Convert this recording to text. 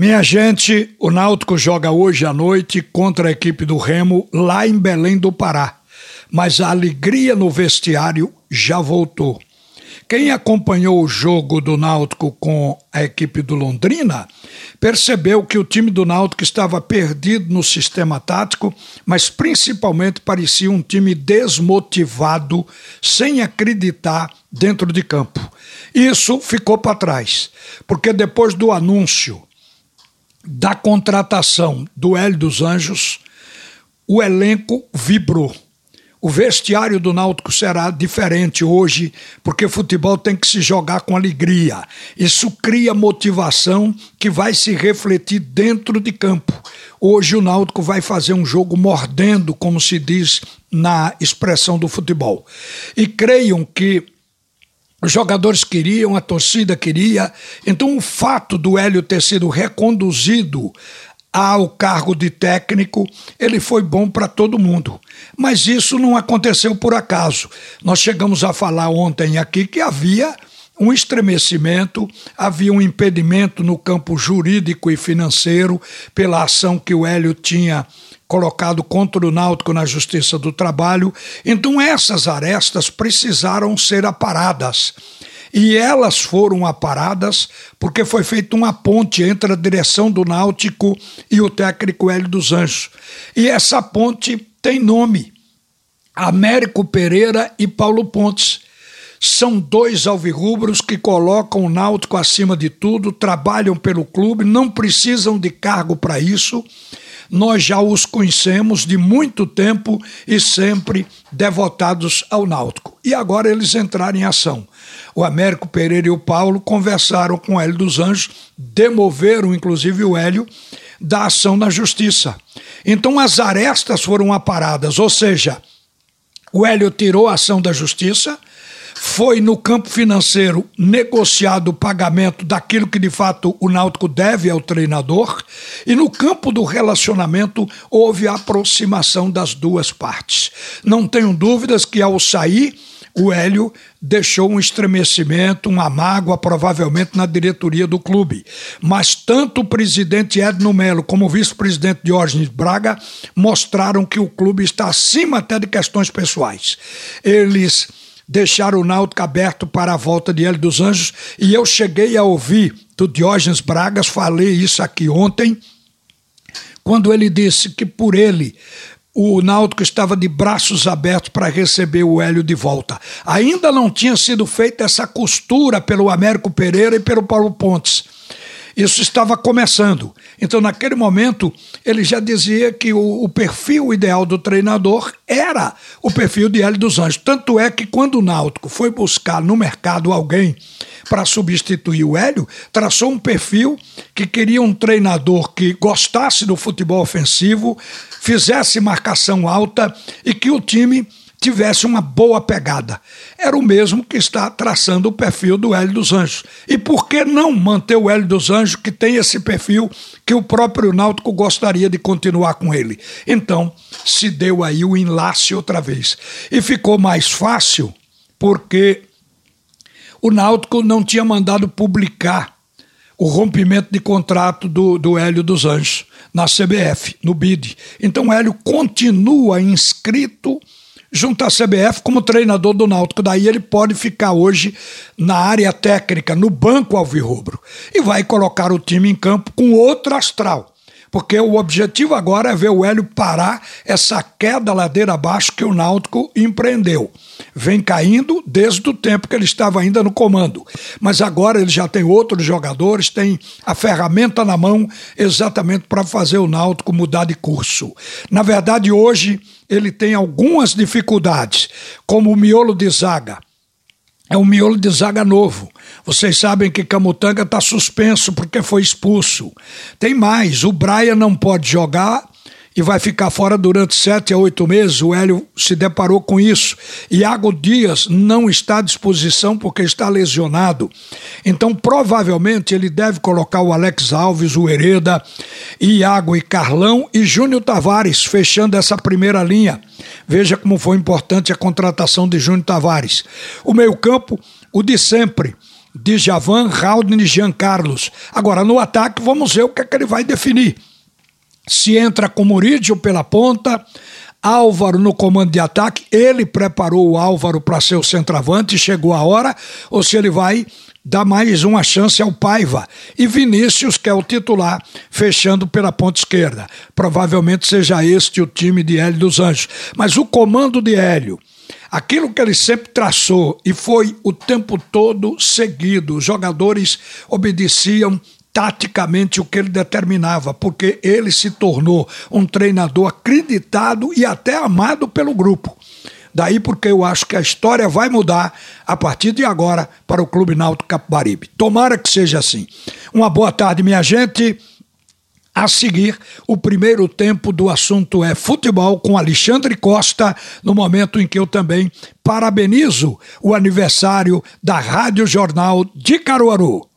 Minha gente, o Náutico joga hoje à noite contra a equipe do Remo lá em Belém do Pará. Mas a alegria no vestiário já voltou. Quem acompanhou o jogo do Náutico com a equipe do Londrina percebeu que o time do Náutico estava perdido no sistema tático, mas principalmente parecia um time desmotivado, sem acreditar dentro de campo. Isso ficou para trás, porque depois do anúncio da contratação do Hélio dos Anjos, o elenco vibrou. O vestiário do Náutico será diferente hoje, porque futebol tem que se jogar com alegria. Isso cria motivação que vai se refletir dentro de campo. Hoje o Náutico vai fazer um jogo mordendo, como se diz na expressão do futebol. E creiam que os jogadores queriam, a torcida queria. Então, o fato do Hélio ter sido reconduzido ao cargo de técnico, ele foi bom para todo mundo. Mas isso não aconteceu por acaso. Nós chegamos a falar ontem aqui que havia um estremecimento, havia um impedimento no campo jurídico e financeiro pela ação que o Hélio tinha colocado contra o Náutico na Justiça do Trabalho. Então essas arestas precisaram ser aparadas. E elas foram aparadas porque foi feita uma ponte entre a direção do Náutico e o técnico Hélio dos Anjos. E essa ponte tem nome: Américo Pereira e Paulo Pontes. São dois alvirrubros que colocam o Náutico acima de tudo, trabalham pelo clube, não precisam de cargo para isso nós já os conhecemos de muito tempo e sempre devotados ao Náutico. E agora eles entraram em ação. O Américo Pereira e o Paulo conversaram com o Hélio dos Anjos, demoveram inclusive o Hélio da ação na justiça. Então as arestas foram aparadas, ou seja, o Hélio tirou a ação da justiça, foi no campo financeiro negociado o pagamento daquilo que de fato o Náutico deve ao treinador, e no campo do relacionamento houve a aproximação das duas partes. Não tenho dúvidas que ao sair, o Hélio deixou um estremecimento, uma mágoa, provavelmente na diretoria do clube. Mas tanto o presidente Edno Melo como o vice-presidente Diógenes Braga mostraram que o clube está acima até de questões pessoais. Eles deixar o Náutico aberto para a volta de Hélio dos Anjos, e eu cheguei a ouvir do Diógenes Bragas, falei isso aqui ontem, quando ele disse que por ele o Náutico estava de braços abertos para receber o Hélio de volta. Ainda não tinha sido feita essa costura pelo Américo Pereira e pelo Paulo Pontes. Isso estava começando. Então, naquele momento, ele já dizia que o, o, perfil ideal do treinador era o perfil de Hélio dos Anjos. Tanto é que quando o Náutico foi buscar no mercado alguém para substituir o Hélio, traçou um perfil que queria um treinador que gostasse do futebol ofensivo, fizesse marcação alta e que o time tivesse uma boa pegada. Era o mesmo que está traçando o perfil do Hélio dos Anjos. E por que não manter o Hélio dos Anjos, que tem esse perfil que o próprio Náutico gostaria de continuar com ele? Então, se deu aí o enlace outra vez. E ficou mais fácil porque o Náutico não tinha mandado publicar o rompimento de contrato do, do Hélio dos Anjos na CBF, no BID. Então o Hélio continua inscrito junto à CBF como treinador do Náutico. Daí ele pode ficar hoje na área técnica, no banco alvirrubro, e vai colocar o time em campo com outro astral. Porque o objetivo agora é ver o Hélio parar essa queda ladeira abaixo que o Náutico empreendeu. Vem caindo desde o tempo que ele estava ainda no comando. Mas agora ele já tem outros jogadores, tem a ferramenta na mão exatamente para fazer o Náutico mudar de curso. Na verdade, hoje ele tem algumas dificuldades, como o miolo de zaga. É um miolo de zaga novo. Vocês sabem que Camutanga está suspenso porque foi expulso. Tem mais, o Braia não pode jogar e vai ficar fora durante sete a oito meses. O Hélio se deparou com isso. Iago Dias não está à disposição porque está lesionado. Então, provavelmente, ele deve colocar o Alex Alves, o Hereda, Iago e Carlão e Júnior Tavares, fechando essa primeira linha. Veja como foi importante a contratação de Júnior Tavares. O meio-campo, o de sempre Djavan, Raudney e Jean Carlos. Agora, no ataque, vamos ver o que, é que ele vai definir. Se entra com Murídio pela ponta, Álvaro no comando de ataque, ele preparou o Álvaro para ser o centroavante, chegou a hora, ou se ele vai dar mais uma chance ao Paiva. E Vinícius, que é o titular, fechando pela ponta esquerda. Provavelmente seja este o time de Hélio dos Anjos. Mas o comando de Hélio, aquilo que ele sempre traçou e foi o tempo todo seguido, os jogadores obedeciam taticamente o que ele determinava, porque ele se tornou um treinador acreditado e até amado pelo grupo. Daí porque eu acho que a história vai mudar a partir de agora para o Clube Náutico Capibaribe. Tomara que seja assim. Uma boa tarde, minha gente. A seguir, o primeiro tempo do assunto é futebol com Alexandre Costa, no momento em que eu também parabenizo o aniversário da Rádio Jornal de Caruaru.